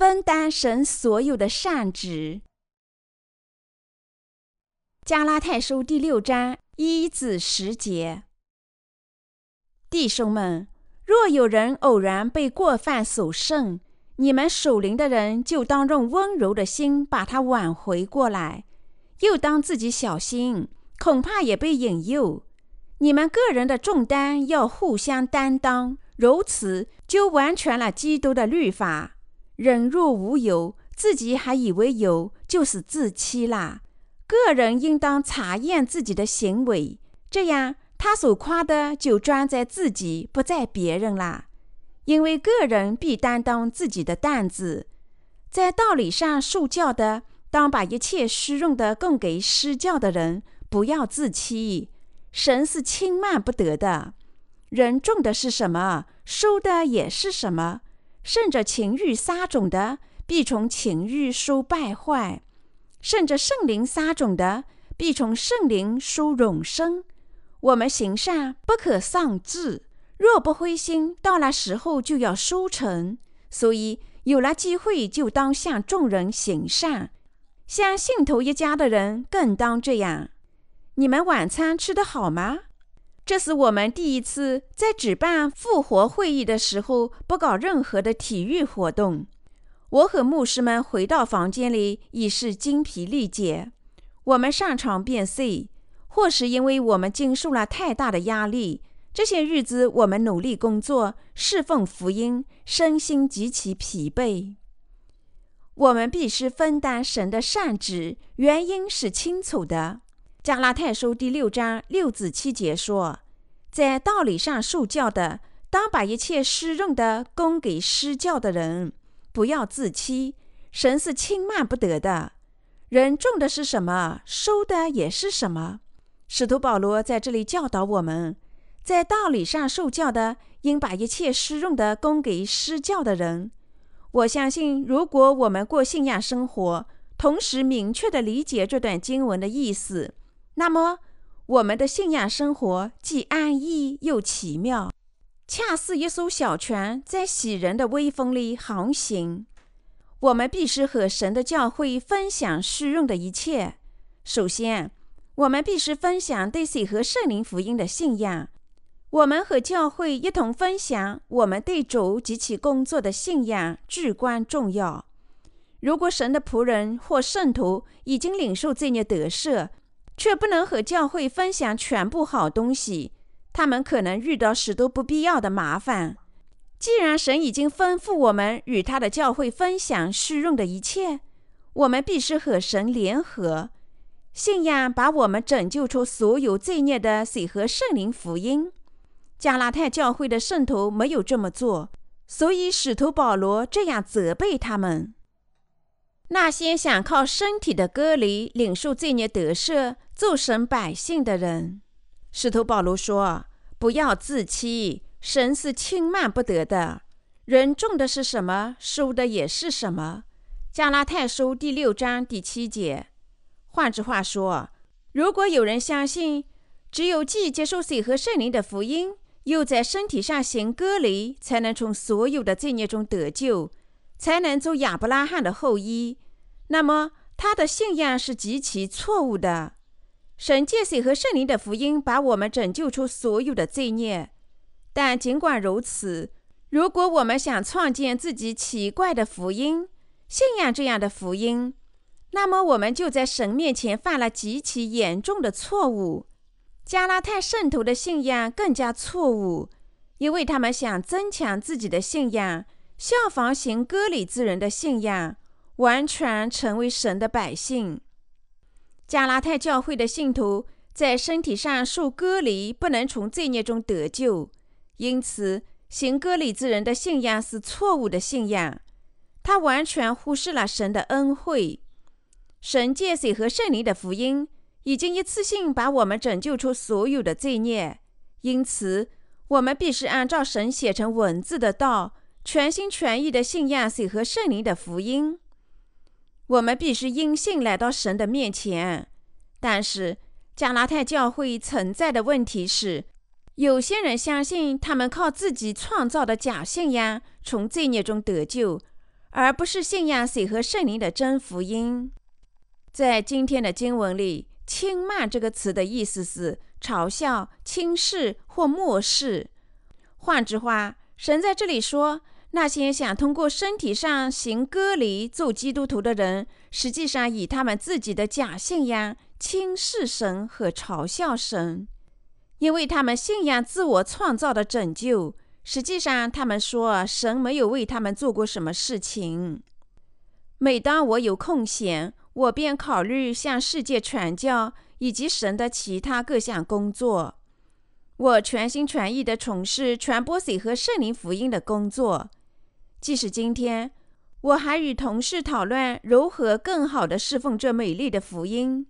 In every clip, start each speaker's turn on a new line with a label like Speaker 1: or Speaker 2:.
Speaker 1: 分担神所有的善职。加拉太书第六章一至十节，弟兄们，若有人偶然被过犯所胜，你们属灵的人就当用温柔的心把他挽回过来，又当自己小心，恐怕也被引诱。你们个人的重担要互相担当，如此就完全了基督的律法。人若无有，自己还以为有，就是自欺啦。个人应当查验自己的行为，这样他所夸的就专在自己，不在别人啦。因为个人必担当自己的担子。在道理上受教的，当把一切虚荣的供给施教的人，不要自欺。神是轻慢不得的。人种的是什么，收的也是什么。顺着情欲撒种的，必从情欲收败坏。顺着圣灵撒种的，必从圣灵收永生。我们行善不可丧志，若不灰心，到了时候就要收成。所以有了机会，就当向众人行善，像信徒一家的人更当这样。你们晚餐吃得好吗？这是我们第一次在举办复活会议的时候不搞任何的体育活动。我和牧师们回到房间里已是精疲力竭。我们上床便睡，或是因为我们经受了太大的压力。这些日子我们努力工作，侍奉福音，身心极其疲惫。我们必须分担神的善旨，原因是清楚的。加拉太书第六章六至七节说：“在道理上受教的，当把一切施用的供给施教的人。”不要自欺，神是轻慢不得的。人种的是什么，收的也是什么。使徒保罗在这里教导我们，在道理上受教的，应把一切施用的供给施教的人。我相信，如果我们过信仰生活，同时明确地理解这段经文的意思，那么我们的信仰生活既安逸又奇妙。恰似一艘小船在喜人的微风里航行。我们必须和神的教会分享虚荣的一切。首先，我们必须分享对水和圣灵福音的信仰。我们和教会一同分享我们对主及其工作的信仰至关重要。如果神的仆人或圣徒已经领受这孽得赦，却不能和教会分享全部好东西，他们可能遇到许多不必要的麻烦。既然神已经吩咐我们与他的教会分享虚荣的一切，我们必须和神联合。信仰把我们拯救出所有罪孽的水和圣灵福音。加拉太教会的圣徒没有这么做，所以使徒保罗这样责备他们：那些想靠身体的隔离领受罪孽得赦、做神百姓的人。使徒保罗说：“不要自欺，神是轻慢不得的。人种的是什么，收的也是什么。”加拉太书第六章第七节。换句话说，如果有人相信，只有既接受水和圣灵的福音，又在身体上行割礼，才能从所有的罪孽中得救，才能做亚伯拉罕的后裔，那么他的信仰是极其错误的。神借水和圣灵的福音把我们拯救出所有的罪孽，但尽管如此，如果我们想创建自己奇怪的福音，信仰这样的福音，那么我们就在神面前犯了极其严重的错误。加拉太圣徒的信仰更加错误，因为他们想增强自己的信仰，效仿行割礼之人的信仰，完全成为神的百姓。加拉太教会的信徒在身体上受割礼，不能从罪孽中得救，因此行割礼之人的信仰是错误的信仰。他完全忽视了神的恩惠。神借水和圣灵的福音已经一次性把我们拯救出所有的罪孽，因此我们必须按照神写成文字的道，全心全意的信仰水和圣灵的福音。我们必须因信来到神的面前，但是加拉太教会存在的问题是，有些人相信他们靠自己创造的假信仰从罪孽中得救，而不是信仰水和圣灵的真福音。在今天的经文里，“轻慢”这个词的意思是嘲笑、轻视或漠视。换句话，神在这里说，那些想通过身体上行割礼做基督徒的人，实际上以他们自己的假信仰轻视神和嘲笑神，因为他们信仰自我创造的拯救。实际上，他们说神没有为他们做过什么事情。每当我有空闲，我便考虑向世界传教以及神的其他各项工作。我全心全意地从事传播水和圣灵福音的工作。即使今天，我还与同事讨论如何更好地侍奉这美丽的福音。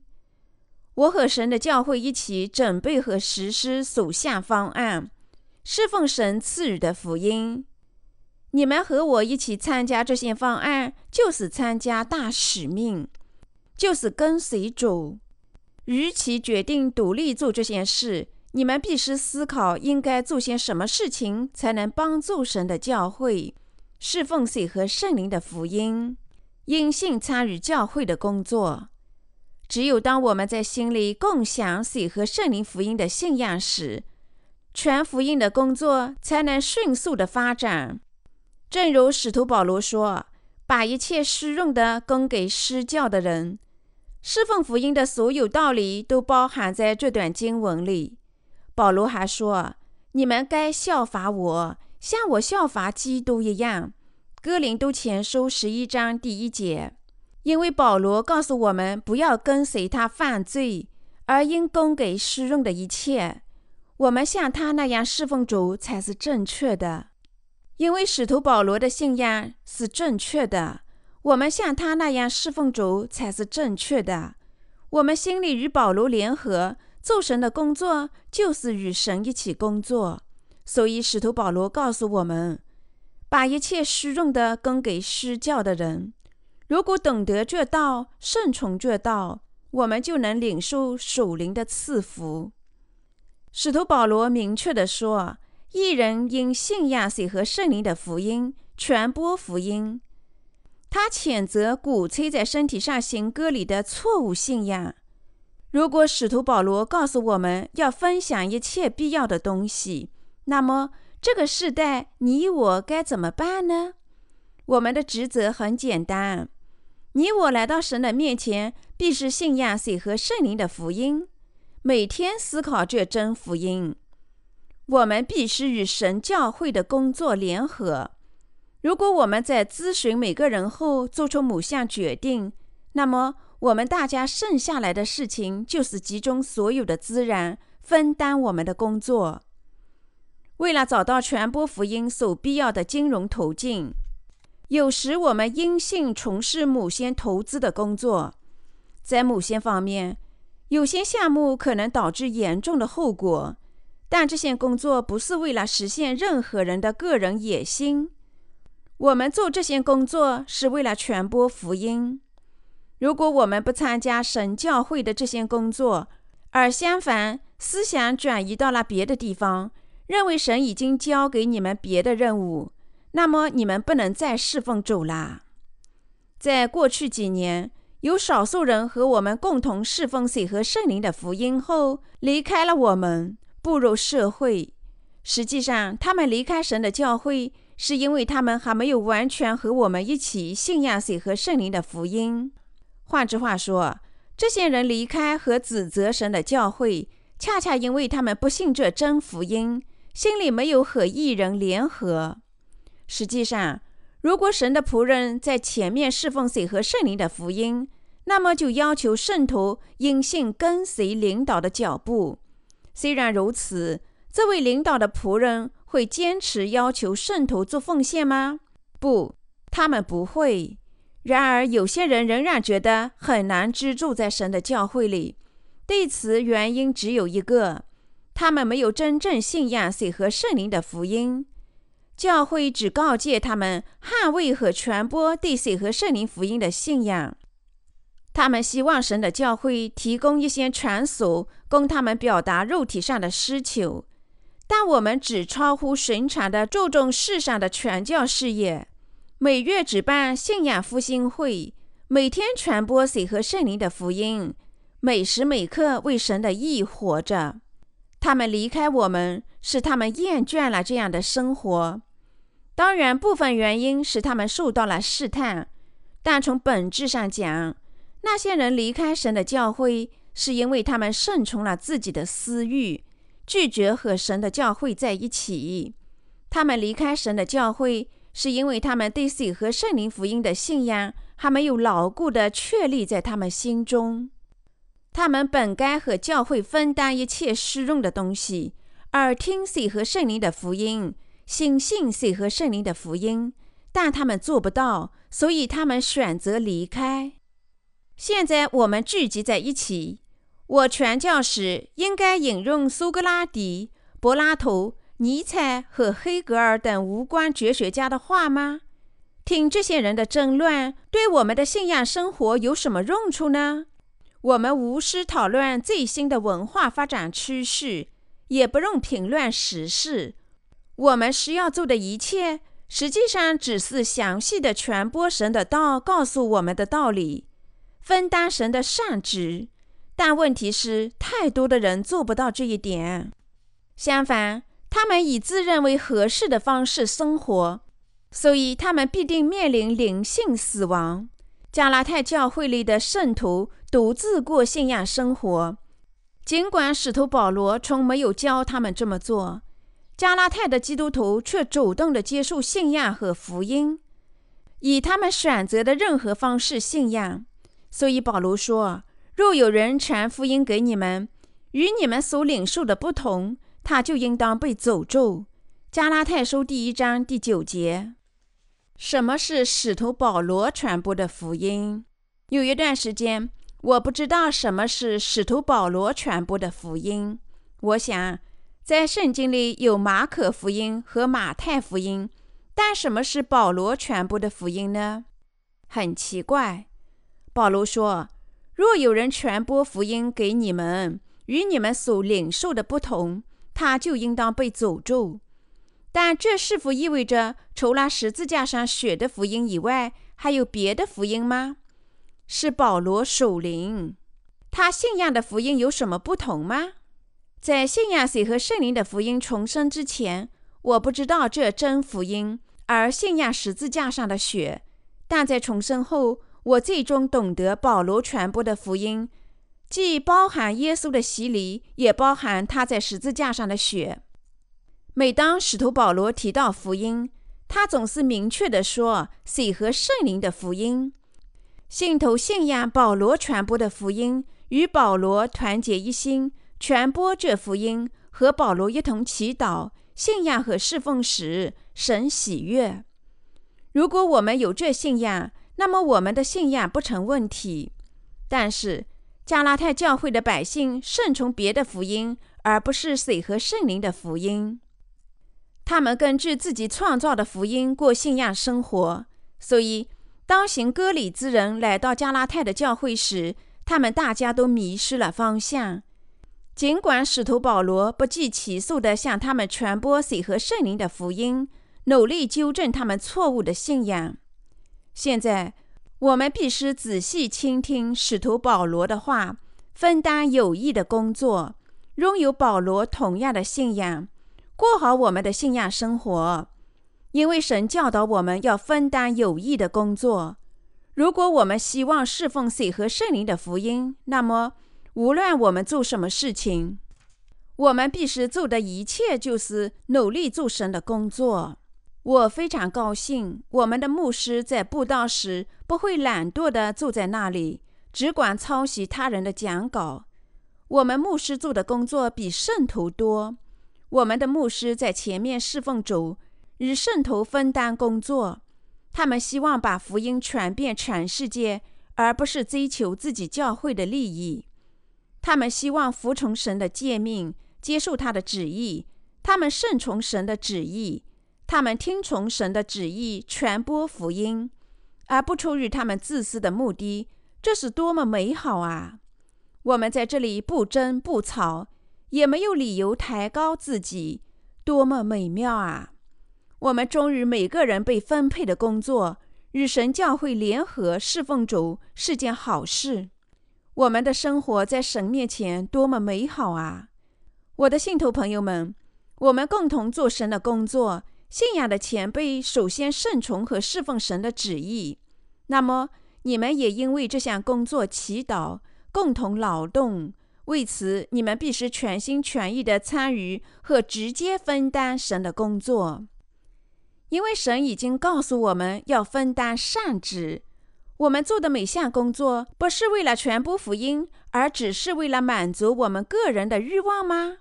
Speaker 1: 我和神的教会一起准备和实施属下方案。侍奉神赐予的福音，你们和我一起参加这些方案，就是参加大使命，就是跟随主。与其决定独立做这件事，你们必须思考应该做些什么事情，才能帮助神的教会侍奉水和圣灵的福音，因信参与教会的工作。只有当我们在心里共享水和圣灵福音的信仰时，传福音的工作才能迅速的发展。正如使徒保罗说：“把一切施用的供给施教的人。”侍奉福音的所有道理都包含在这段经文里。保罗还说：“你们该效法我，像我效法基督一样。”哥林都前书十一章第一节。因为保罗告诉我们，不要跟随他犯罪，而应供给施用的一切。我们像他那样侍奉主才是正确的，因为使徒保罗的信仰是正确的。我们像他那样侍奉主才是正确的。我们心里与保罗联合做神的工作，就是与神一起工作。所以使徒保罗告诉我们，把一切施用的供给施教的人。如果懂得这道，顺从这道，我们就能领受属灵的赐福。使徒保罗明确地说：“一人因信仰水和圣灵的福音传播福音。”他谴责鼓吹在身体上行割礼的错误信仰。如果使徒保罗告诉我们要分享一切必要的东西，那么这个时代你我该怎么办呢？我们的职责很简单：你我来到神的面前，必是信仰水和圣灵的福音。每天思考这真福音，我们必须与神教会的工作联合。如果我们在咨询每个人后做出某项决定，那么我们大家剩下来的事情就是集中所有的资源，分担我们的工作。为了找到传播福音所必要的金融途径，有时我们因信从事某些投资的工作，在某些方面。有些项目可能导致严重的后果，但这些工作不是为了实现任何人的个人野心。我们做这些工作是为了传播福音。如果我们不参加神教会的这些工作，而相反思想转移到了别的地方，认为神已经交给你们别的任务，那么你们不能再侍奉主啦。在过去几年。有少数人和我们共同侍奉水和圣灵的福音后离开了我们，步入社会。实际上，他们离开神的教会，是因为他们还没有完全和我们一起信仰水和圣灵的福音。换句话说，这些人离开和指责神的教会，恰恰因为他们不信这真福音，心里没有和异人联合。实际上，如果神的仆人在前面侍奉水和圣灵的福音，那么就要求圣徒因信跟随领导的脚步。虽然如此，这位领导的仆人会坚持要求圣徒做奉献吗？不，他们不会。然而，有些人仍然觉得很难居住在神的教会里。对此，原因只有一个：他们没有真正信仰水和圣灵的福音。教会只告诫他们捍卫和传播对水和圣灵福音的信仰。他们希望神的教会提供一些传所，供他们表达肉体上的需求。但我们只超乎寻常的注重世上的传教事业。每月举办信仰复兴会，每天传播水和圣灵的福音，每时每刻为神的意活着。他们离开我们，是他们厌倦了这样的生活。当然，部分原因是他们受到了试探，但从本质上讲，那些人离开神的教会，是因为他们顺从了自己的私欲，拒绝和神的教会在一起。他们离开神的教会，是因为他们对水和圣灵福音的信仰还没有牢固的确立在他们心中。他们本该和教会分担一切施用的东西，而听水和圣灵的福音，信信水和圣灵的福音，但他们做不到，所以他们选择离开。现在我们聚集在一起，我传教时应该引用苏格拉底、柏拉图、尼采和黑格尔等无关哲学家的话吗？听这些人的争论，对我们的信仰生活有什么用处呢？我们无需讨论最新的文化发展趋势，也不用评论时事。我们需要做的一切，实际上只是详细的传播神的道，告诉我们的道理，分担神的善职。但问题是，太多的人做不到这一点。相反，他们以自认为合适的方式生活，所以他们必定面临灵性死亡。加拉太教会里的圣徒独自过信仰生活，尽管使徒保罗从没有教他们这么做，加拉太的基督徒却主动的接受信仰和福音，以他们选择的任何方式信仰。所以保罗说：“若有人传福音给你们，与你们所领受的不同，他就应当被诅咒。”加拉太书第一章第九节。什么是使徒保罗传播的福音？有一段时间，我不知道什么是使徒保罗传播的福音。我想，在圣经里有马可福音和马太福音，但什么是保罗传播的福音呢？很奇怪。保罗说：“若有人传播福音给你们，与你们所领受的不同，他就应当被诅咒。”但这是否意味着除了十字架上血的福音以外，还有别的福音吗？是保罗属灵，他信仰的福音有什么不同吗？在信仰水和圣灵的福音重生之前，我不知道这真福音，而信仰十字架上的血。但在重生后，我最终懂得保罗传播的福音，既包含耶稣的洗礼，也包含他在十字架上的血。每当使徒保罗提到福音，他总是明确地说：“水和圣灵的福音。”信徒信仰保罗传播的福音，与保罗团结一心，传播这福音，和保罗一同祈祷、信仰和侍奉时，神喜悦。如果我们有这信仰，那么我们的信仰不成问题。但是加拉太教会的百姓顺从别的福音，而不是水和圣灵的福音。他们根据自己创造的福音过信仰生活，所以当行割礼之人来到加拉太的教会时，他们大家都迷失了方向。尽管使徒保罗不计其数地向他们传播水和圣灵的福音，努力纠正他们错误的信仰。现在，我们必须仔细倾听使徒保罗的话，分担有益的工作，拥有保罗同样的信仰。过好我们的信仰生活，因为神教导我们要分担有益的工作。如果我们希望侍奉水和圣灵的福音，那么无论我们做什么事情，我们必须做的一切就是努力做神的工作。我非常高兴，我们的牧师在布道时不会懒惰地坐在那里，只管抄袭他人的讲稿。我们牧师做的工作比圣徒多。我们的牧师在前面侍奉主，与圣徒分担工作。他们希望把福音传遍全世界，而不是追求自己教会的利益。他们希望服从神的诫命，接受他的旨意。他们顺从神的旨意，他们听从神的旨意，传播福音，而不出于他们自私的目的。这是多么美好啊！我们在这里不争不吵。也没有理由抬高自己，多么美妙啊！我们终日每个人被分配的工作，与神教会联合侍奉主是件好事。我们的生活在神面前多么美好啊！我的信徒朋友们，我们共同做神的工作，信仰的前辈首先顺从和侍奉神的旨意。那么，你们也因为这项工作祈祷，共同劳动。为此，你们必须全心全意地参与和直接分担神的工作。因为神已经告诉我们要分担善职，我们做的每项工作不是为了传播福音，而只是为了满足我们个人的欲望吗？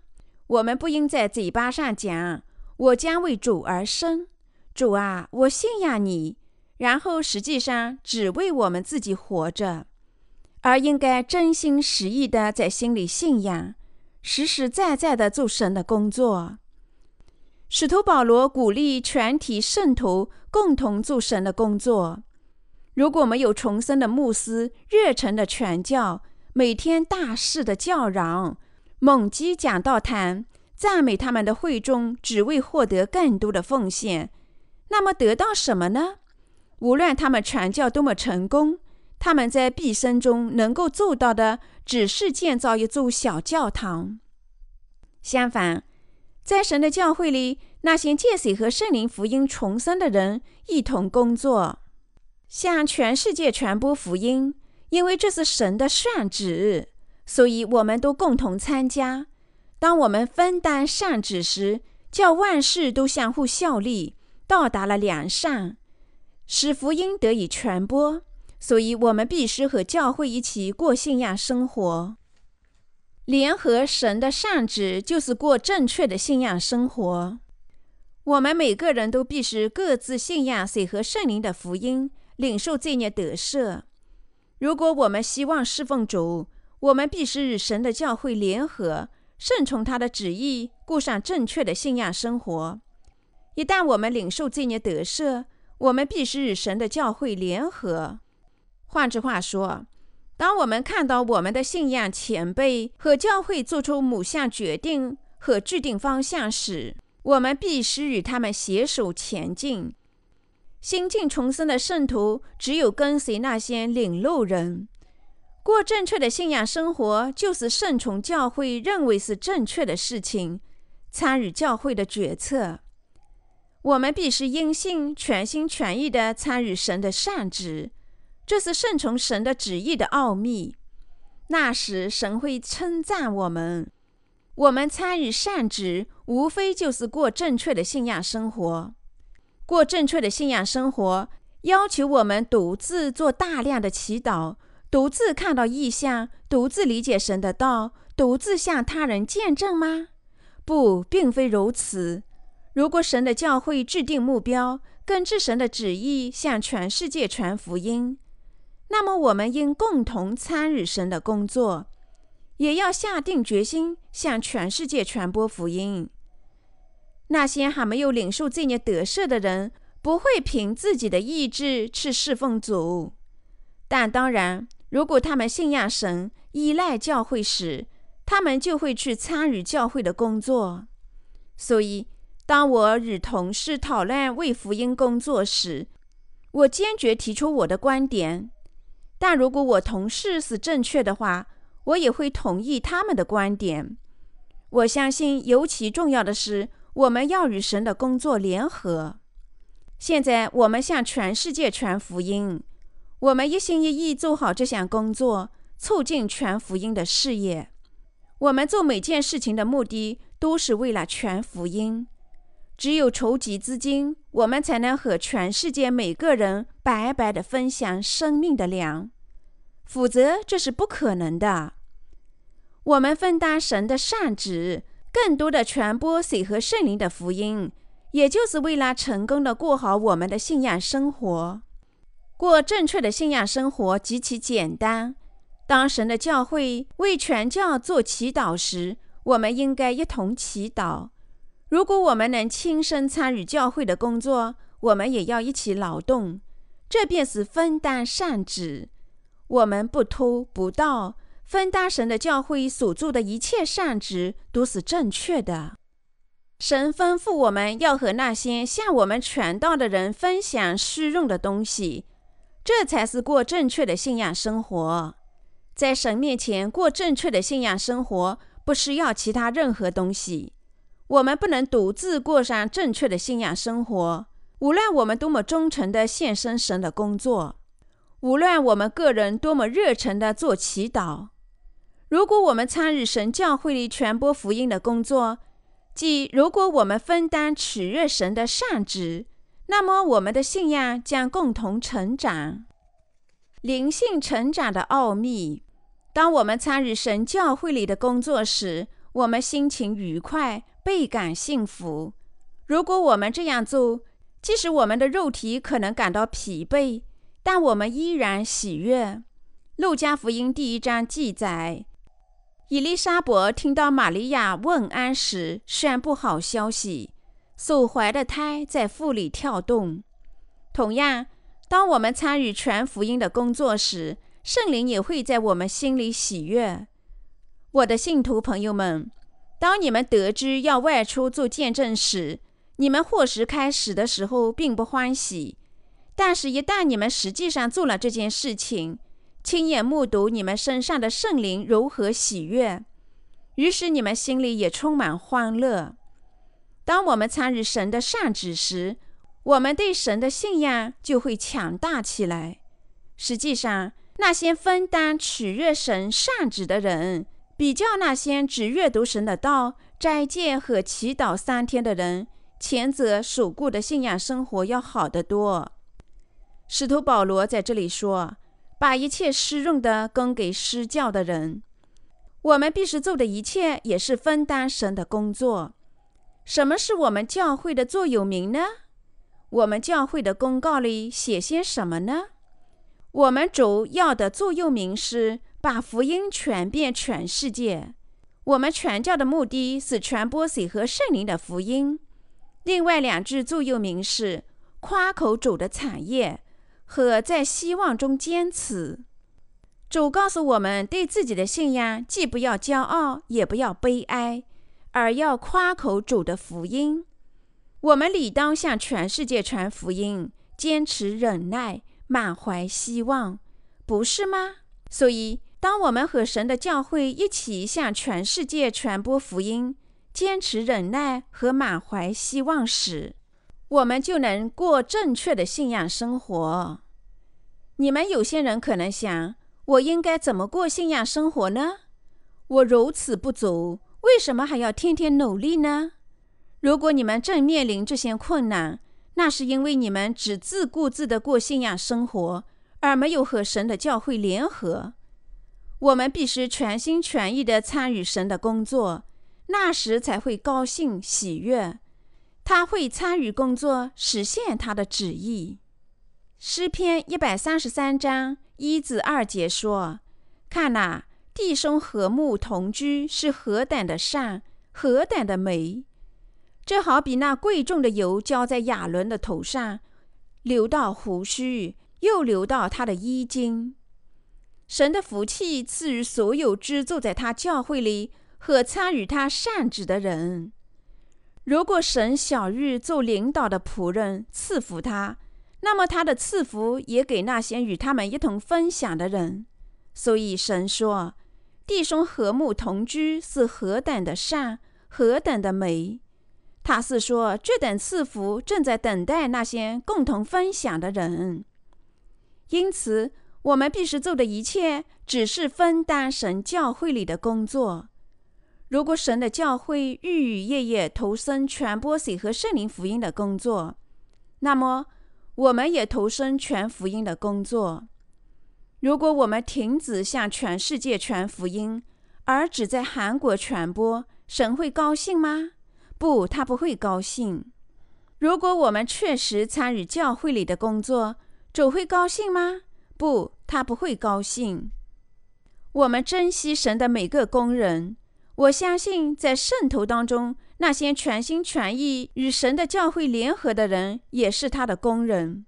Speaker 1: 我们不应在嘴巴上讲“我将为主而生”，主啊，我信仰你，然后实际上只为我们自己活着，而应该真心实意的在心里信仰，实实在在的做神的工作。使徒保罗鼓励全体圣徒共同做神的工作。如果没有重生的牧师热忱的传教，每天大肆的叫嚷，猛击讲道坛，赞美他们的会众，只为获得更多的奉献，那么得到什么呢？无论他们传教多么成功，他们在毕生中能够做到的，只是建造一座小教堂。相反，在神的教会里，那些借水和圣灵福音重生的人一同工作，向全世界传播福音。因为这是神的善旨，所以我们都共同参加。当我们分担善旨时，叫万事都相互效力，到达了良善，使福音得以传播。所以，我们必须和教会一起过信仰生活。联合神的善旨，就是过正确的信仰生活。我们每个人都必须各自信仰谁和圣灵的福音，领受罪孽得赦。如果我们希望侍奉主，我们必须与神的教会联合，顺从他的旨意，过上正确的信仰生活。一旦我们领受罪孽得赦，我们必须与神的教会联合。换句话说，当我们看到我们的信仰前辈和教会做出某项决定和制定方向时，我们必须与他们携手前进。新晋重生的圣徒只有跟随那些领路人，过正确的信仰生活，就是顺从教会认为是正确的事情，参与教会的决策。我们必须因信全心全意地参与神的善旨。这是顺从神的旨意的奥秘。那时，神会称赞我们。我们参与善旨，无非就是过正确的信仰生活。过正确的信仰生活，要求我们独自做大量的祈祷，独自看到异象，独自理解神的道，独自向他人见证吗？不，并非如此。如果神的教会制定目标，根据神的旨意向全世界传福音。那么，我们应共同参与神的工作，也要下定决心向全世界传播福音。那些还没有领受罪孽得赦的人，不会凭自己的意志去侍奉主。但当然，如果他们信仰神、依赖教会时，他们就会去参与教会的工作。所以，当我与同事讨论为福音工作时，我坚决提出我的观点。但如果我同事是正确的话，我也会同意他们的观点。我相信，尤其重要的是，我们要与神的工作联合。现在，我们向全世界传福音，我们一心一意做好这项工作，促进全福音的事业。我们做每件事情的目的都是为了全福音。只有筹集资金，我们才能和全世界每个人白白的分享生命的粮，否则这是不可能的。我们分担神的善旨，更多的传播水和圣灵的福音，也就是为了成功的过好我们的信仰生活。过正确的信仰生活极其简单。当神的教会为全教做祈祷时，我们应该一同祈祷。如果我们能亲身参与教会的工作，我们也要一起劳动，这便是分担善旨。我们不偷不盗，分担神的教会所做的一切善职都是正确的。神吩咐我们要和那些向我们传道的人分享虚用的东西，这才是过正确的信仰生活。在神面前过正确的信仰生活，不需要其他任何东西。我们不能独自过上正确的信仰生活，无论我们多么忠诚地献身神的工作，无论我们个人多么热诚地做祈祷。如果我们参与神教会里传播福音的工作，即如果我们分担取悦神的善职，那么我们的信仰将共同成长。灵性成长的奥秘。当我们参与神教会里的工作时，我们心情愉快，倍感幸福。如果我们这样做，即使我们的肉体可能感到疲惫，但我们依然喜悦。路加福音第一章记载，伊丽莎伯听到玛利亚问安时，宣布好消息：所怀的胎在腹里跳动。同样，当我们参与全福音的工作时，圣灵也会在我们心里喜悦，我的信徒朋友们，当你们得知要外出做见证时，你们或许开始的时候并不欢喜，但是，一旦你们实际上做了这件事情，亲眼目睹你们身上的圣灵如何喜悦，于是你们心里也充满欢乐。当我们参与神的善旨时，我们对神的信仰就会强大起来。实际上，那些分担取悦神善旨的人，比较那些只阅读神的道、斋戒和祈祷三天的人，前者守固的信仰生活要好得多。使徒保罗在这里说：“把一切施用的供给施教的人。”我们必须做的一切，也是分担神的工作。什么是我们教会的座右铭呢？我们教会的公告里写些什么呢？我们主要的座右铭是把福音传遍全世界。我们传教的目的是传播水和圣灵的福音。另外两句座右铭是夸口主的产业和在希望中坚持。主告诉我们，对自己的信仰既不要骄傲，也不要悲哀，而要夸口主的福音。我们理当向全世界传福音，坚持忍耐。满怀希望，不是吗？所以，当我们和神的教会一起向全世界传播福音，坚持忍耐和满怀希望时，我们就能过正确的信仰生活。你们有些人可能想：我应该怎么过信仰生活呢？我如此不足，为什么还要天天努力呢？如果你们正面临这些困难，那是因为你们只自顾自地过信仰生活，而没有和神的教会联合。我们必须全心全意地参与神的工作，那时才会高兴喜悦。他会参与工作，实现他的旨意。诗篇一百三十三章一至二节说：“看哪，弟兄和睦同居是何等的善，何等的美。”这好比那贵重的油浇在亚伦的头上，流到胡须，又流到他的衣襟。神的福气赐予所有居住在他教会里和参与他善旨的人。如果神小玉做领导的仆人赐福他，那么他的赐福也给那些与他们一同分享的人。所以神说：“弟兄和睦同居是何等的善，何等的美。”他是说，这等赐福正在等待那些共同分享的人。因此，我们必须做的一切，只是分担神教会里的工作。如果神的教会日日夜夜投身传播水和圣灵福音的工作，那么我们也投身全福音的工作。如果我们停止向全世界传福音，而只在韩国传播，神会高兴吗？不，他不会高兴。如果我们确实参与教会里的工作，主会高兴吗？不，他不会高兴。我们珍惜神的每个工人。我相信，在圣徒当中，那些全心全意与神的教会联合的人，也是他的工人。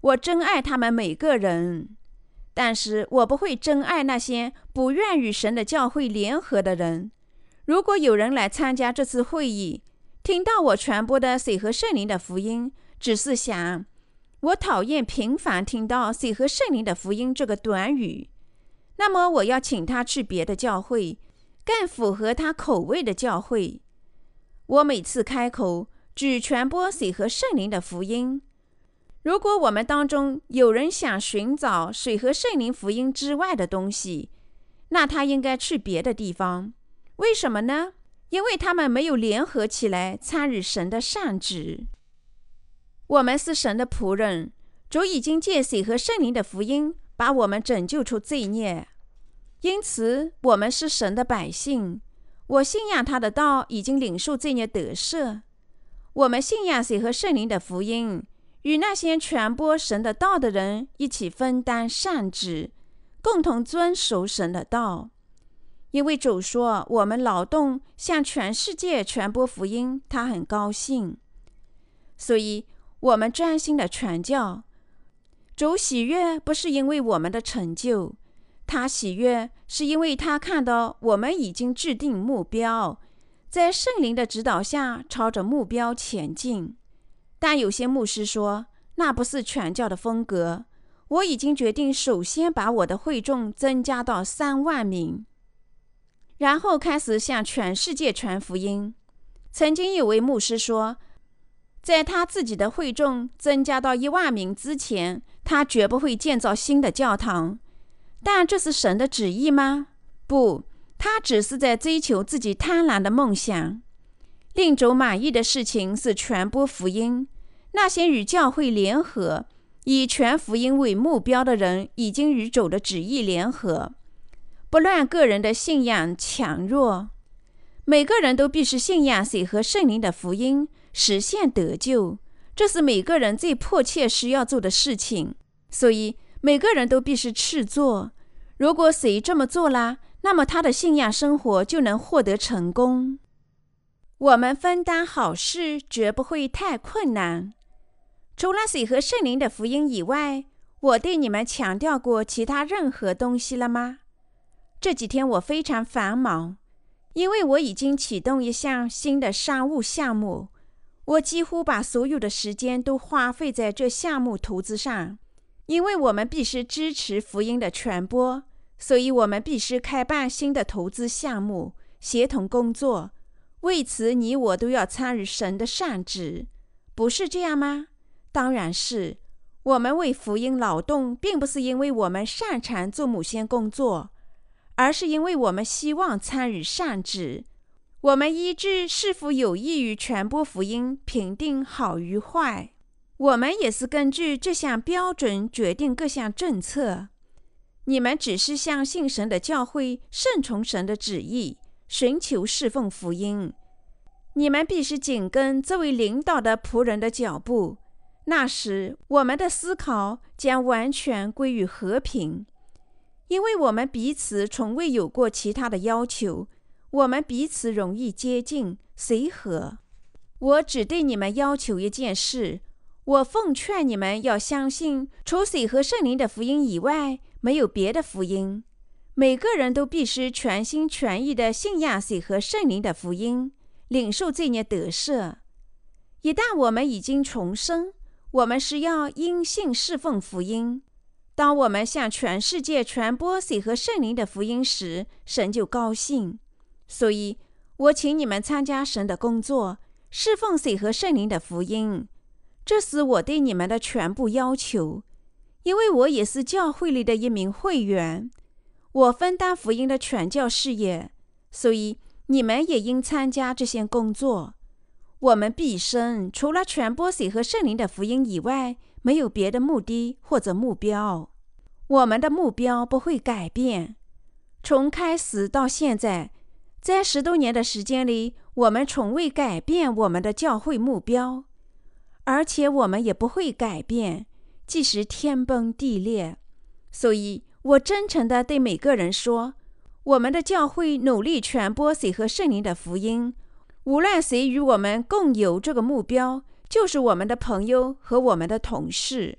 Speaker 1: 我珍爱他们每个人，但是我不会珍爱那些不愿与神的教会联合的人。如果有人来参加这次会议，听到我传播的水和圣灵的福音，只是想，我讨厌频繁听到水和圣灵的福音这个短语，那么我要请他去别的教会，更符合他口味的教会。我每次开口只传播水和圣灵的福音。如果我们当中有人想寻找水和圣灵福音之外的东西，那他应该去别的地方。为什么呢？因为他们没有联合起来参与神的善旨。我们是神的仆人，主已经借水和圣灵的福音把我们拯救出罪孽，因此我们是神的百姓。我信仰他的道，已经领受罪孽得赦。我们信仰水和圣灵的福音。与那些传播神的道的人一起分担善职，共同遵守神的道。因为主说我们劳动向全世界传播福音，他很高兴，所以我们专心的传教。主喜悦不是因为我们的成就，他喜悦是因为他看到我们已经制定目标，在圣灵的指导下朝着目标前进。但有些牧师说，那不是传教的风格。我已经决定，首先把我的会众增加到三万名，然后开始向全世界传福音。曾经有位牧师说，在他自己的会众增加到一万名之前，他绝不会建造新的教堂。但这是神的旨意吗？不，他只是在追求自己贪婪的梦想。令主满意的事情是传播福音。那些与教会联合、以全福音为目标的人，已经与主的旨意联合，不论个人的信仰强弱。每个人都必须信仰谁和圣灵的福音，实现得救。这是每个人最迫切需要做的事情。所以，每个人都必须去做。如果谁这么做了，那么他的信仰生活就能获得成功。我们分担好事，绝不会太困难。除了水和圣灵的福音以外，我对你们强调过其他任何东西了吗？这几天我非常繁忙，因为我已经启动一项新的商务项目。我几乎把所有的时间都花费在这项目投资上，因为我们必须支持福音的传播，所以我们必须开办新的投资项目，协同工作。为此，你我都要参与神的善旨，不是这样吗？当然是，我们为福音劳动，并不是因为我们擅长做某些工作，而是因为我们希望参与善旨。我们医治是否有益于传播福音，评定好与坏。我们也是根据这项标准决定各项政策。你们只是相信神的教会，顺从神的旨意，寻求侍奉福音。你们必须紧跟这位领导的仆人的脚步。那时，我们的思考将完全归于和平，因为我们彼此从未有过其他的要求。我们彼此容易接近、随和。我只对你们要求一件事：我奉劝你们要相信，除水和圣灵的福音以外，没有别的福音。每个人都必须全心全意地信仰水和圣灵的福音，领受罪孽得赦。一旦我们已经重生，我们是要因信侍奉福音。当我们向全世界传播水和圣灵的福音时，神就高兴。所以，我请你们参加神的工作，侍奉水和圣灵的福音。这是我对你们的全部要求，因为我也是教会里的一名会员。我分担福音的传教事业，所以你们也应参加这些工作。我们毕生除了传播水和圣灵的福音以外，没有别的目的或者目标。我们的目标不会改变。从开始到现在，在十多年的时间里，我们从未改变我们的教会目标，而且我们也不会改变，即使天崩地裂。所以，我真诚地对每个人说：我们的教会努力传播水和圣灵的福音。无论谁与我们共有这个目标，就是我们的朋友和我们的同事。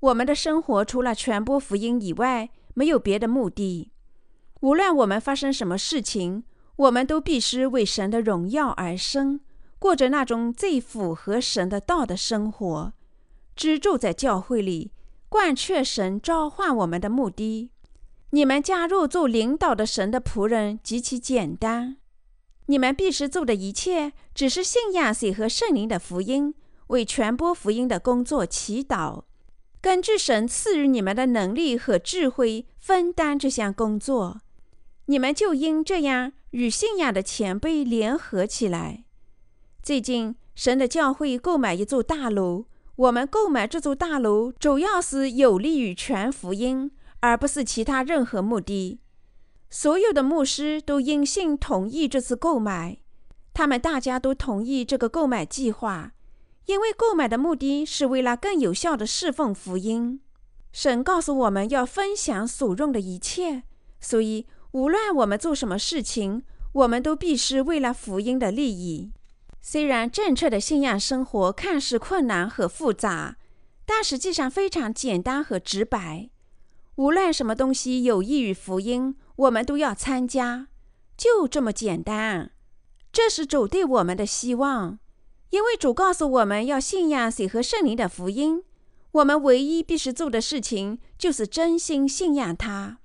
Speaker 1: 我们的生活除了传播福音以外，没有别的目的。无论我们发生什么事情，我们都必须为神的荣耀而生，过着那种最符合神的道的生活，居住在教会里，贯彻神召唤我们的目的。你们加入做领导的神的仆人极其简单，你们必须做的一切，只是信仰谁和圣灵的福音，为传播福音的工作祈祷，根据神赐予你们的能力和智慧分担这项工作。你们就应这样与信仰的前辈联合起来。最近，神的教会购买一座大楼，我们购买这座大楼主要是有利于全福音。而不是其他任何目的。所有的牧师都因信同意这次购买，他们大家都同意这个购买计划，因为购买的目的是为了更有效的侍奉福音。神告诉我们要分享所用的一切，所以无论我们做什么事情，我们都必须为了福音的利益。虽然正确的信仰生活看似困难和复杂，但实际上非常简单和直白。无论什么东西有益于福音，我们都要参加，就这么简单。这是主对我们的希望，因为主告诉我们要信仰谁和圣灵的福音。我们唯一必须做的事情就是真心信仰他。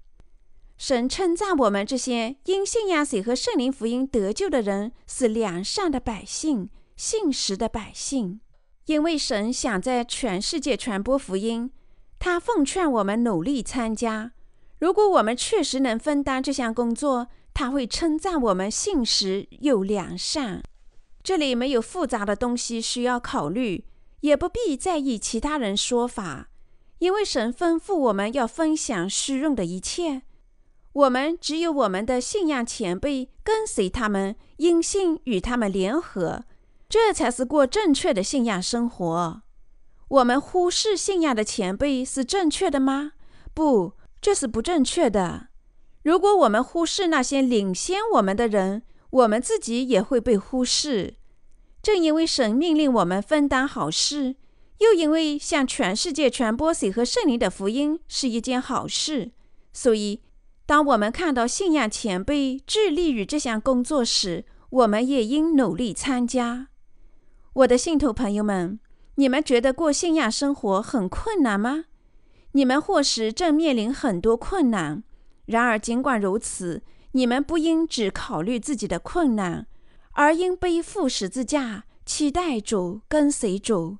Speaker 1: 神称赞我们这些因信仰谁和圣灵福音得救的人是良善的百姓、信实的百姓，因为神想在全世界传播福音。他奉劝我们努力参加。如果我们确实能分担这项工作，他会称赞我们信实又良善。这里没有复杂的东西需要考虑，也不必在意其他人说法，因为神吩咐我们要分享虚用的一切。我们只有我们的信仰前辈跟随他们，因信与他们联合，这才是过正确的信仰生活。我们忽视信仰的前辈是正确的吗？不，这是不正确的。如果我们忽视那些领先我们的人，我们自己也会被忽视。正因为神命令我们分担好事，又因为向全世界传播水和圣灵的福音是一件好事，所以当我们看到信仰前辈致力于这项工作时，我们也应努力参加。我的信徒朋友们。你们觉得过信仰生活很困难吗？你们或许正面临很多困难。然而，尽管如此，你们不应只考虑自己的困难，而应背负十字架，期待主，跟随主。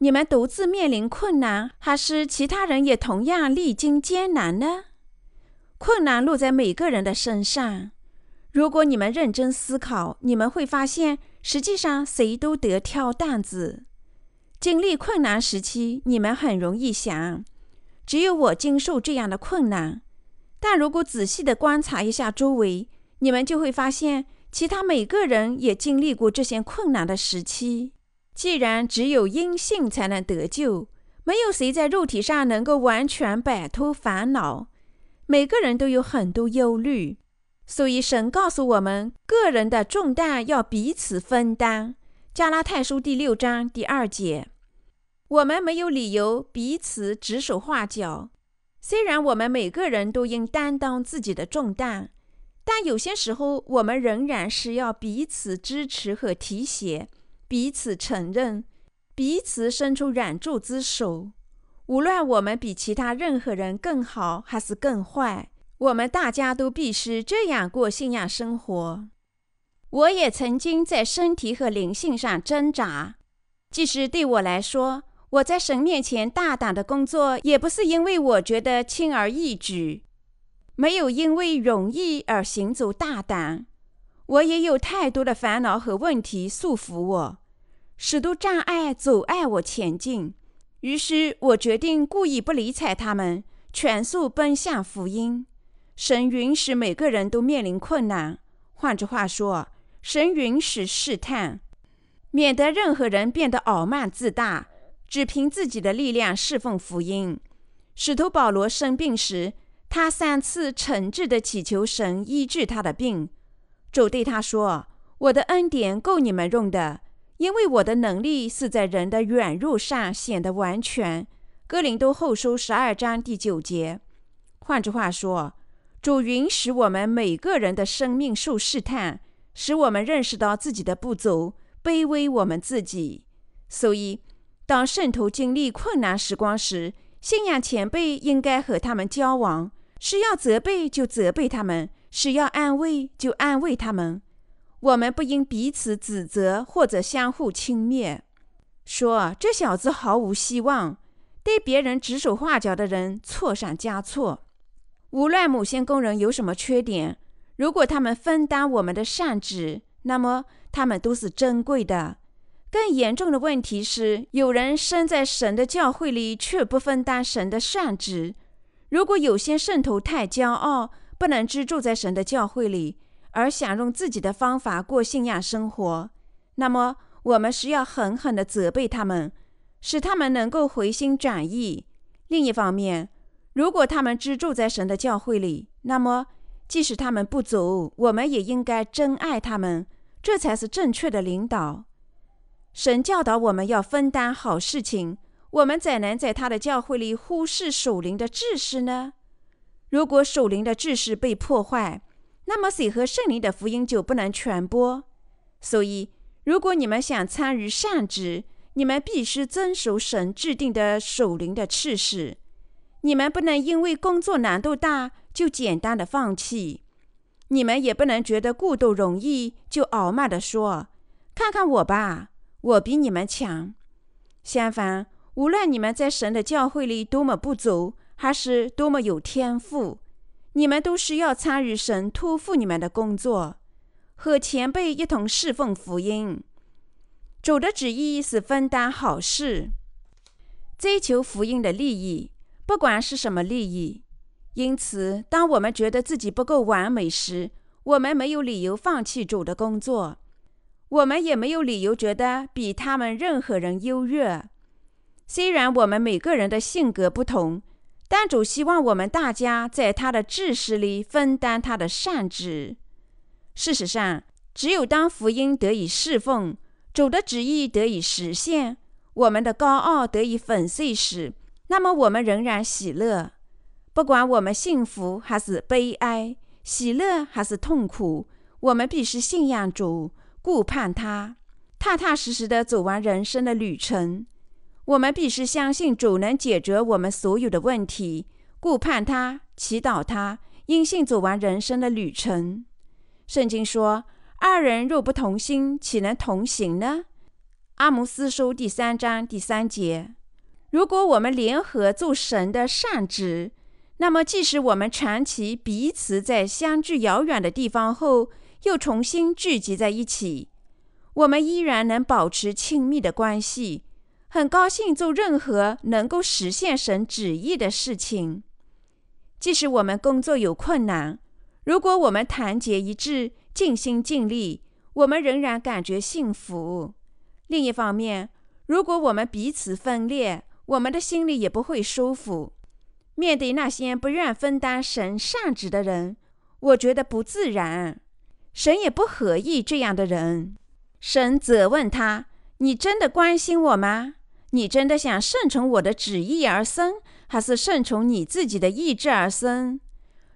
Speaker 1: 你们独自面临困难，还是其他人也同样历经艰难呢？困难落在每个人的身上。如果你们认真思考，你们会发现，实际上谁都得挑担子。经历困难时期，你们很容易想，只有我经受这样的困难。但如果仔细的观察一下周围，你们就会发现，其他每个人也经历过这些困难的时期。既然只有因信才能得救，没有谁在肉体上能够完全摆脱烦恼。每个人都有很多忧虑，所以神告诉我们，个人的重担要彼此分担。加拉太书第六章第二节，我们没有理由彼此指手画脚。虽然我们每个人都应担当自己的重担，但有些时候我们仍然是要彼此支持和提携，彼此承认，彼此伸出援助之手。无论我们比其他任何人更好还是更坏，我们大家都必须这样过信仰生活。我也曾经在身体和灵性上挣扎，即使对我来说，我在神面前大胆的工作，也不是因为我觉得轻而易举，没有因为容易而行走大胆。我也有太多的烦恼和问题束缚我，许多障碍阻碍我前进。于是我决定故意不理睬他们，全速奔向福音。神允许每个人都面临困难，换句话说。神允许试探，免得任何人变得傲慢自大，只凭自己的力量侍奉福音。使徒保罗生病时，他三次诚挚地祈求神医治他的病。主对他说：“我的恩典够你们用的，因为我的能力是在人的软弱上显得完全。”哥林多后书十二章第九节。换句话说，主允许我们每个人的生命受试探。使我们认识到自己的不足，卑微我们自己。所以，当圣徒经历困难时光时，信仰前辈应该和他们交往，是要责备就责备他们，是要安慰就安慰他们。我们不应彼此指责或者相互轻蔑，说这小子毫无希望，对别人指手画脚的人错上加错。无论某些工人有什么缺点，如果他们分担我们的善举，那么他们都是珍贵的。更严重的问题是，有人生在神的教会里，却不分担神的善职。如果有些圣徒太骄傲，不能居住在神的教会里，而想用自己的方法过信仰生活，那么我们是要狠狠地责备他们，使他们能够回心转意。另一方面，如果他们居住在神的教会里，那么即使他们不走，我们也应该珍爱他们，这才是正确的领导。神教导我们要分担好事情，我们怎能在他的教会里忽视属灵的秩序呢？如果属灵的秩序被破坏，那么水和圣灵的福音就不能传播。所以，如果你们想参与善职，你们必须遵守神制定的属灵的次序。你们不能因为工作难度大就简单的放弃，你们也不能觉得过度容易就傲慢的说：“看看我吧。”我比你们强。相反，无论你们在神的教会里多么不足，还是多么有天赋，你们都需要参与神托付你们的工作，和前辈一同侍奉福音。主的旨意是分担好事，追求福音的利益，不管是什么利益。因此，当我们觉得自己不够完美时，我们没有理由放弃主的工作。我们也没有理由觉得比他们任何人优越。虽然我们每个人的性格不同，但主希望我们大家在他的知识里分担他的善知。事实上，只有当福音得以侍奉，主的旨意得以实现，我们的高傲得以粉碎时，那么我们仍然喜乐。不管我们幸福还是悲哀，喜乐还是痛苦，我们必须信仰主。顾盼他，踏踏实实的走完人生的旅程。我们必须相信主能解决我们所有的问题。顾盼他，祈祷他，因信走完人生的旅程。圣经说：“二人若不同心，岂能同行呢？”阿摩斯书第三章第三节。如果我们联合做神的善职，那么即使我们长期彼此在相距遥远的地方后，又重新聚集在一起，我们依然能保持亲密的关系。很高兴做任何能够实现神旨意的事情，即使我们工作有困难。如果我们团结一致、尽心尽力，我们仍然感觉幸福。另一方面，如果我们彼此分裂，我们的心里也不会舒服。面对那些不愿分担神善旨的人，我觉得不自然。神也不合意这样的人。神责问他：“你真的关心我吗？你真的想顺从我的旨意而生，还是顺从你自己的意志而生？”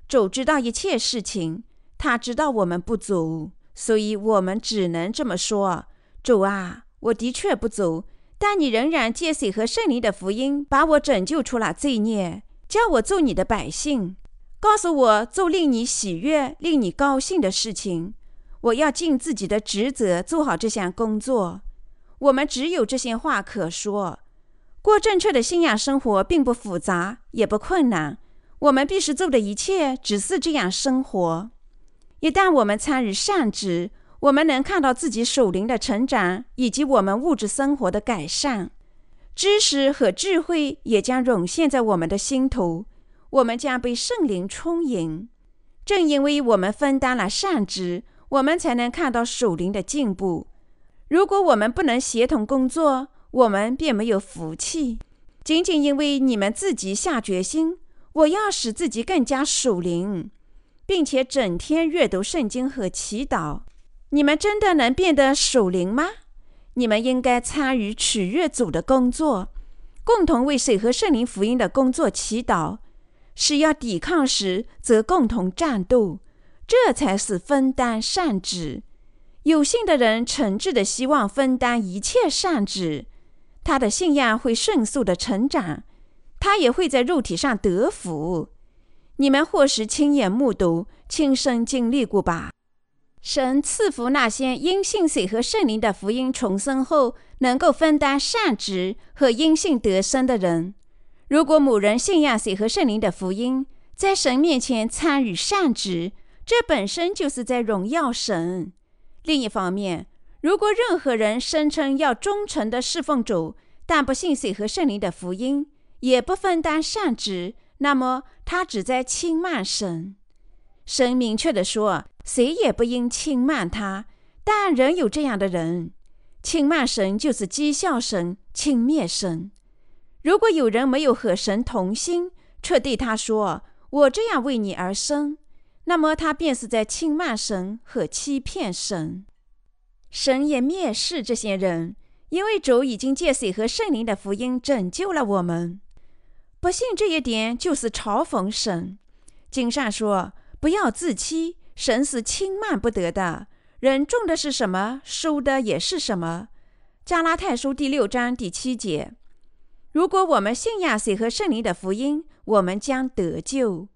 Speaker 1: 主知道一切事情，他知道我们不足，所以我们只能这么说：“主啊，我的确不足，但你仍然借水和圣灵的福音把我拯救出了罪孽，叫我做你的百姓。”告诉我做令你喜悦、令你高兴的事情。我要尽自己的职责，做好这项工作。我们只有这些话可说。过正确的信仰生活并不复杂，也不困难。我们必须做的一切，只是这样生活。一旦我们参与善职，我们能看到自己属灵的成长，以及我们物质生活的改善。知识和智慧也将涌现在我们的心头。我们将被圣灵充盈。正因为我们分担了善职，我们才能看到属灵的进步。如果我们不能协同工作，我们便没有福气。仅仅因为你们自己下决心，我要使自己更加属灵，并且整天阅读圣经和祈祷，你们真的能变得属灵吗？你们应该参与取悦组的工作，共同为水和圣灵福音的工作祈祷。是要抵抗时，则共同战斗，这才是分担善职。有信的人诚挚的希望分担一切善职，他的信仰会迅速的成长，他也会在肉体上得福。你们或是亲眼目睹、亲身经历过吧？神赐福那些因信水和圣灵的福音重生后，能够分担善职和因信得生的人。如果某人信仰水和圣灵的福音，在神面前参与善职，这本身就是在荣耀神。另一方面，如果任何人声称要忠诚的侍奉主，但不信水和圣灵的福音，也不分担善职，那么他只在轻慢神。神明确地说，谁也不应轻慢他。但仍有这样的人，轻慢神就是讥笑神、轻蔑神。如果有人没有和神同心，却对他说：“我这样为你而生。”那么他便是在轻慢神和欺骗神。神也蔑视这些人，因为主已经借水和圣灵的福音拯救了我们。不信这一点，就是嘲讽神。经上说：“不要自欺，神是轻慢不得的。人种的是什么，收的也是什么。”加拉太书第六章第七节。如果我们信仰水和圣灵的福音，我们将得救。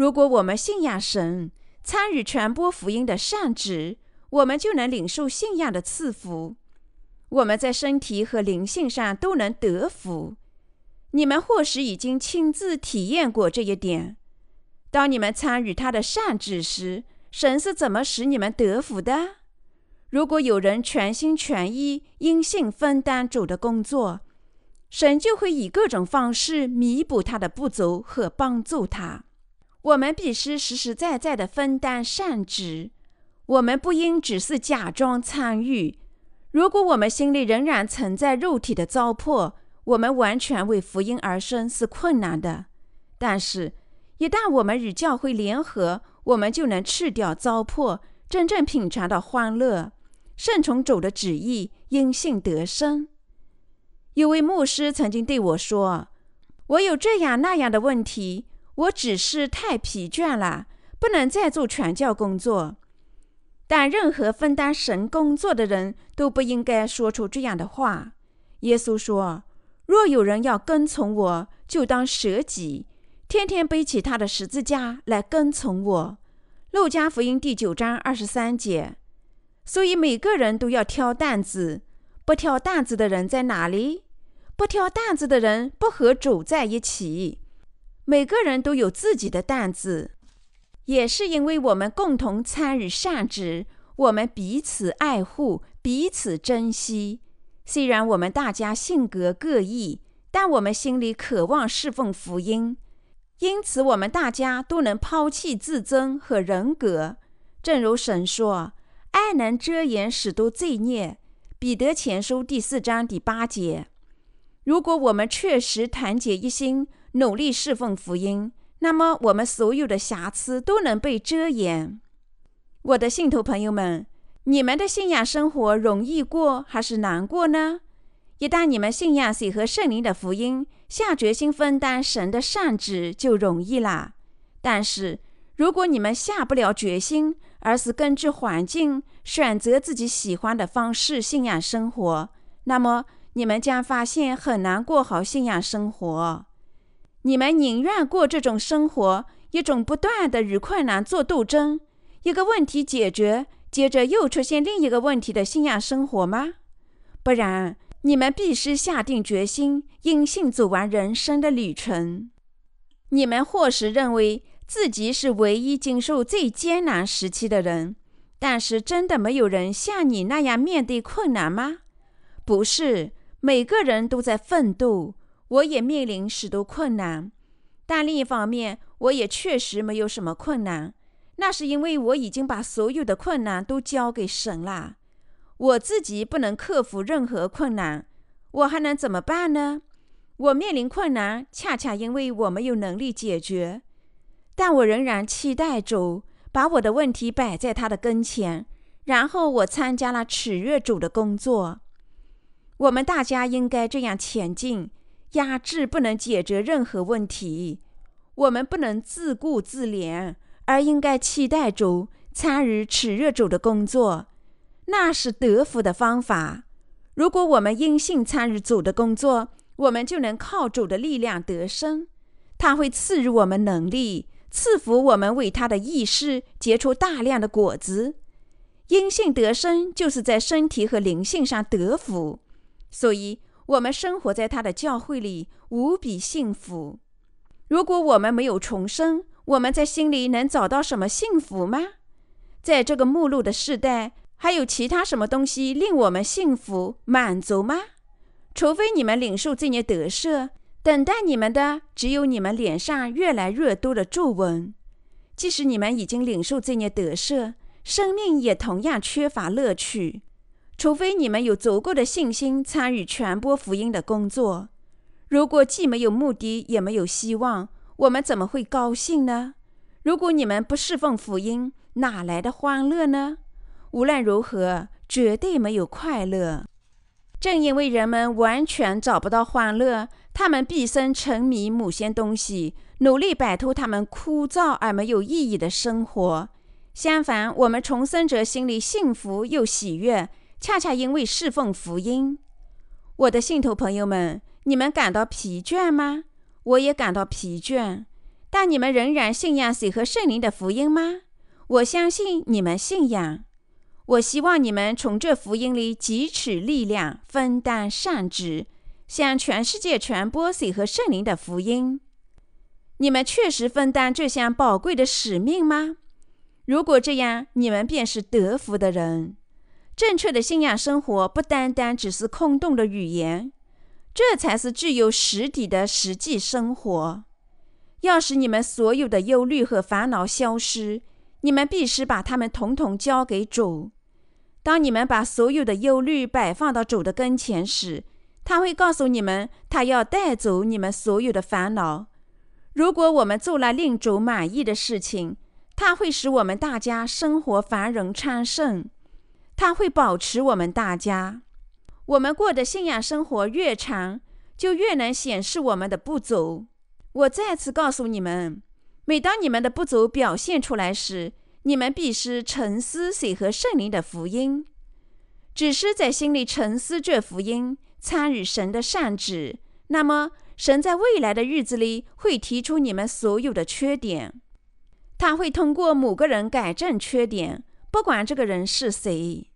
Speaker 1: 如果我们信仰神，参与传播福音的善职，我们就能领受信仰的赐福。我们在身体和灵性上都能得福。你们或许已经亲自体验过这一点。当你们参与他的善职时，神是怎么使你们得福的？如果有人全心全意因信分担主的工作，神就会以各种方式弥补他的不足和帮助他。我们必须实实在在地分担善职。我们不应只是假装参与。如果我们心里仍然存在肉体的糟粕，我们完全为福音而生是困难的。但是，一旦我们与教会联合，我们就能去掉糟粕，真正品尝到欢乐，顺从主的旨意，因信得生。有位牧师曾经对我说：“我有这样那样的问题，我只是太疲倦了，不能再做传教工作。”但任何分担神工作的人都不应该说出这样的话。耶稣说：“若有人要跟从我，就当舍己，天天背起他的十字架来跟从我。”路加福音第九章二十三节。所以每个人都要挑担子。不挑担子的人在哪里？不挑担子的人不和主在一起。每个人都有自己的担子，也是因为我们共同参与善职，我们彼此爱护，彼此珍惜。虽然我们大家性格各异，但我们心里渴望侍奉福音，因此我们大家都能抛弃自尊和人格。正如神说：“爱能遮掩许多罪孽。”彼得前书第四章第八节：如果我们确实团结一心，努力侍奉福音，那么我们所有的瑕疵都能被遮掩。我的信徒朋友们，你们的信仰生活容易过还是难过呢？一旦你们信仰水和圣灵的福音，下决心分担神的善旨，就容易啦。但是如果你们下不了决心，而是根据环境选择自己喜欢的方式信仰生活，那么你们将发现很难过好信仰生活。你们宁愿过这种生活，一种不断的与困难做斗争，一个问题解决，接着又出现另一个问题的信仰生活吗？不然，你们必须下定决心，因信走完人生的旅程。你们或许认为。自己是唯一经受最艰难时期的人，但是真的没有人像你那样面对困难吗？不是，每个人都在奋斗。我也面临许多困难，但另一方面，我也确实没有什么困难。那是因为我已经把所有的困难都交给神了。我自己不能克服任何困难，我还能怎么办呢？我面临困难，恰恰因为我没有能力解决。但我仍然期待主把我的问题摆在他的跟前，然后我参加了取悦主的工作。我们大家应该这样前进。压制不能解决任何问题，我们不能自顾自怜，而应该期待主参与炽热主的工作。那是得福的方法。如果我们因信参与主的工作，我们就能靠主的力量得生。他会赐予我们能力，赐福我们为他的意识结出大量的果子。因信得生，就是在身体和灵性上得福。所以，我们生活在他的教会里，无比幸福。如果我们没有重生，我们在心里能找到什么幸福吗？在这个目录的时代，还有其他什么东西令我们幸福满足吗？除非你们领受这些得赦，等待你们的只有你们脸上越来越多的皱纹。即使你们已经领受这些得赦，生命也同样缺乏乐趣。除非你们有足够的信心参与传播福音的工作，如果既没有目的也没有希望，我们怎么会高兴呢？如果你们不侍奉福音，哪来的欢乐呢？无论如何，绝对没有快乐。正因为人们完全找不到欢乐，他们毕生沉迷某些东西，努力摆脱他们枯燥而没有意义的生活。相反，我们重生者心里幸福又喜悦。恰恰因为侍奉福音，我的信徒朋友们，你们感到疲倦吗？我也感到疲倦。但你们仍然信仰水和圣灵的福音吗？我相信你们信仰。我希望你们从这福音里汲取力量，分担善职，向全世界传播水和圣灵的福音。你们确实分担这项宝贵的使命吗？如果这样，你们便是得福的人。正确的信仰生活不单单只是空洞的语言，这才是具有实体的实际生活。要使你们所有的忧虑和烦恼消失，你们必须把它们统统交给主。当你们把所有的忧虑摆放到主的跟前时，他会告诉你们，他要带走你们所有的烦恼。如果我们做了令主满意的事情，他会使我们大家生活繁荣昌盛。他会保持我们大家。我们过的信仰生活越长，就越能显示我们的不足。我再次告诉你们，每当你们的不足表现出来时，你们必须沉思水和圣灵的福音。只是在心里沉思这福音，参与神的善旨，那么神在未来的日子里会提出你们所有的缺点。他会通过某个人改正缺点，不管这个人是谁。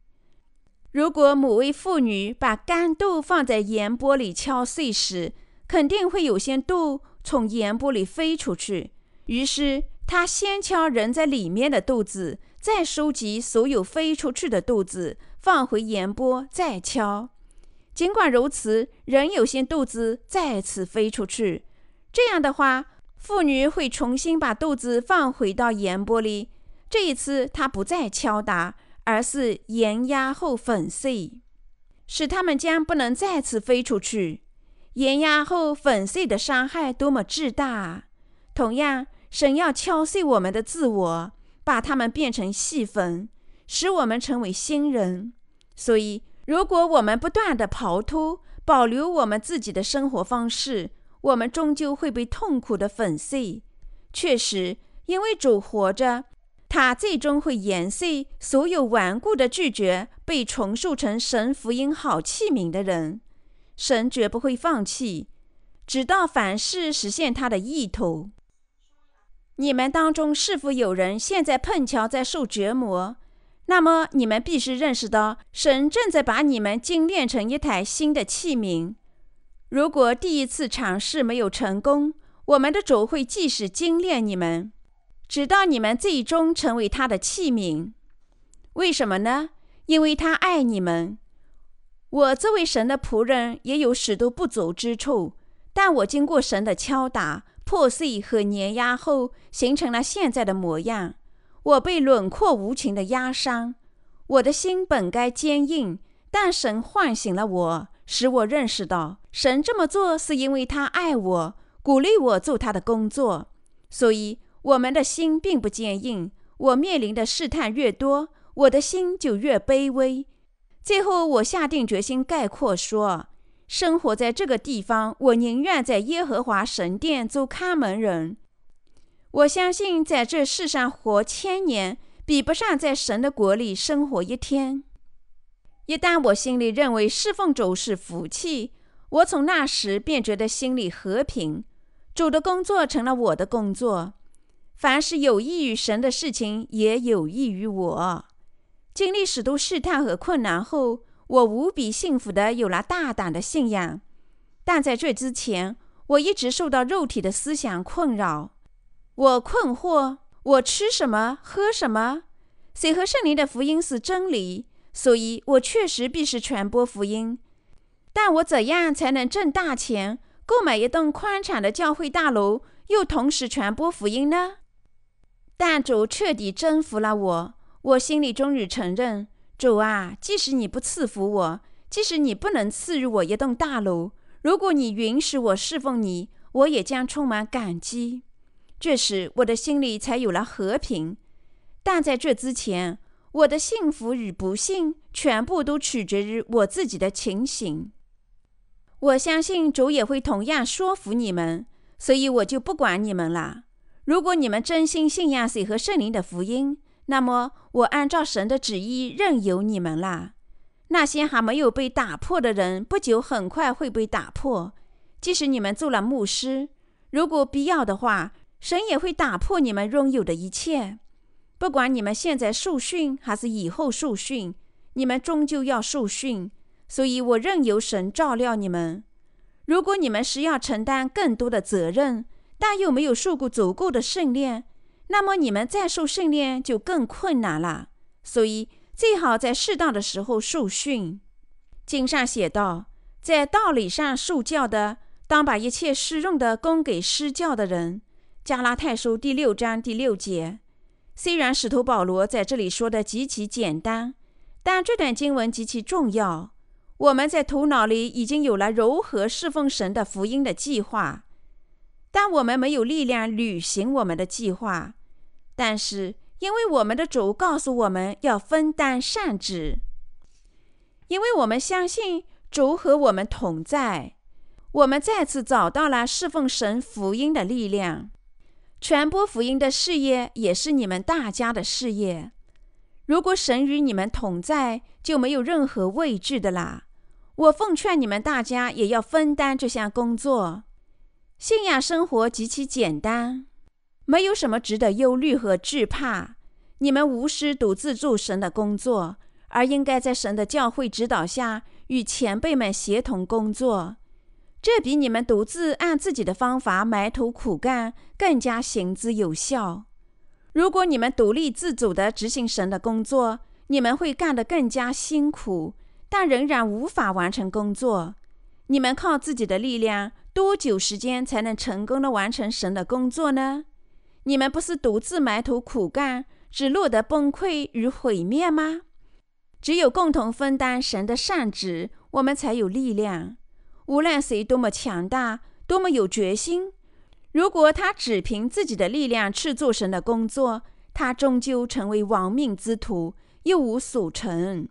Speaker 1: 如果某位妇女把干豆放在盐钵里敲碎时，肯定会有些豆从盐钵里飞出去。于是她先敲人在里面的豆子，再收集所有飞出去的豆子，放回盐钵，再敲。尽管如此，仍有些豆子再次飞出去。这样的话，妇女会重新把豆子放回到盐钵里。这一次，她不再敲打。而是盐压后粉碎，使它们将不能再次飞出去。盐压后粉碎的伤害多么巨大！同样，神要敲碎我们的自我，把它们变成细粉，使我们成为新人。所以，如果我们不断的刨突，保留我们自己的生活方式，我们终究会被痛苦的粉碎。确实，因为主活着。他最终会研碎所有顽固的拒绝被重塑成神福音好器皿的人。神绝不会放弃，直到凡事实现他的意图。你们当中是否有人现在碰巧在受折磨？那么你们必须认识到，神正在把你们精炼成一台新的器皿。如果第一次尝试没有成功，我们的主会继续精炼你们。直到你们最终成为他的器皿，为什么呢？因为他爱你们。我这位神的仆人也有许多不足之处，但我经过神的敲打、破碎和碾压后，形成了现在的模样。我被轮廓无情的压伤，我的心本该坚硬，但神唤醒了我，使我认识到，神这么做是因为他爱我，鼓励我做他的工作，所以。我们的心并不坚硬，我面临的试探越多，我的心就越卑微。最后，我下定决心概括说：生活在这个地方，我宁愿在耶和华神殿做看门人。我相信，在这世上活千年，比不上在神的国里生活一天。一旦我心里认为侍奉主是福气，我从那时便觉得心里和平。主的工作成了我的工作，凡是有益于神的事情，也有益于我。经历许多试探和困难后，我无比幸福的有了大胆的信仰。但在这之前，我一直受到肉体的思想困扰。我困惑：我吃什么，喝什么？谁和圣灵的福音是真理？所以我确实必须传播福音，但我怎样才能挣大钱，购买一栋宽敞的教会大楼，又同时传播福音呢？但主彻底征服了我，我心里终于承认：主啊，即使你不赐福我，即使你不能赐予我一栋大楼，如果你允许我侍奉你，我也将充满感激。这时，我的心里才有了和平。但在这之前，我的幸福与不幸，全部都取决于我自己的情形。我相信主也会同样说服你们，所以我就不管你们了。如果你们真心信仰水和圣灵的福音，那么我按照神的旨意任由你们啦。那些还没有被打破的人，不久很快会被打破。即使你们做了牧师，如果必要的话，神也会打破你们拥有的一切。不管你们现在受训还是以后受训，你们终究要受训。所以我任由神照料你们。如果你们是要承担更多的责任，但又没有受过足够的训练，那么你们再受训练就更困难了。所以最好在适当的时候受训。经上写道：“在道理上受教的，当把一切适用的供给施教的人。”加拉太书第六章第六节。虽然使徒保罗在这里说的极其简单，但这段经文极其重要。我们在头脑里已经有了如何侍奉神的福音的计划，但我们没有力量履行我们的计划。但是，因为我们的主告诉我们要分担善职，因为我们相信主和我们同在，我们再次找到了侍奉神福音的力量。传播福音的事业也是你们大家的事业。如果神与你们同在，就没有任何畏惧的啦。我奉劝你们大家也要分担这项工作。信仰生活极其简单，没有什么值得忧虑和惧怕。你们无需独自做神的工作，而应该在神的教会指导下与前辈们协同工作。这比你们独自按自己的方法埋头苦干更加行之有效。如果你们独立自主地执行神的工作，你们会干得更加辛苦，但仍然无法完成工作。你们靠自己的力量，多久时间才能成功的完成神的工作呢？你们不是独自埋头苦干，只落得崩溃与毁灭吗？只有共同分担神的善旨，我们才有力量。无论谁多么强大，多么有决心，如果他只凭自己的力量去做神的工作，他终究成为亡命之徒，一无所成。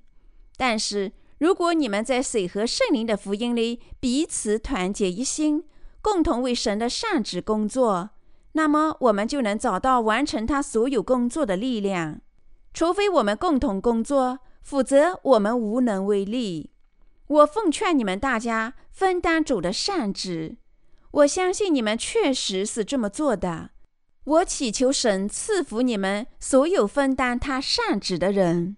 Speaker 1: 但是，如果你们在水和圣灵的福音里彼此团结一心，共同为神的善旨工作，那么我们就能找到完成他所有工作的力量。除非我们共同工作，否则我们无能为力。我奉劝你们大家分担主的善旨，我相信你们确实是这么做的。我祈求神赐福你们所有分担他善旨的人。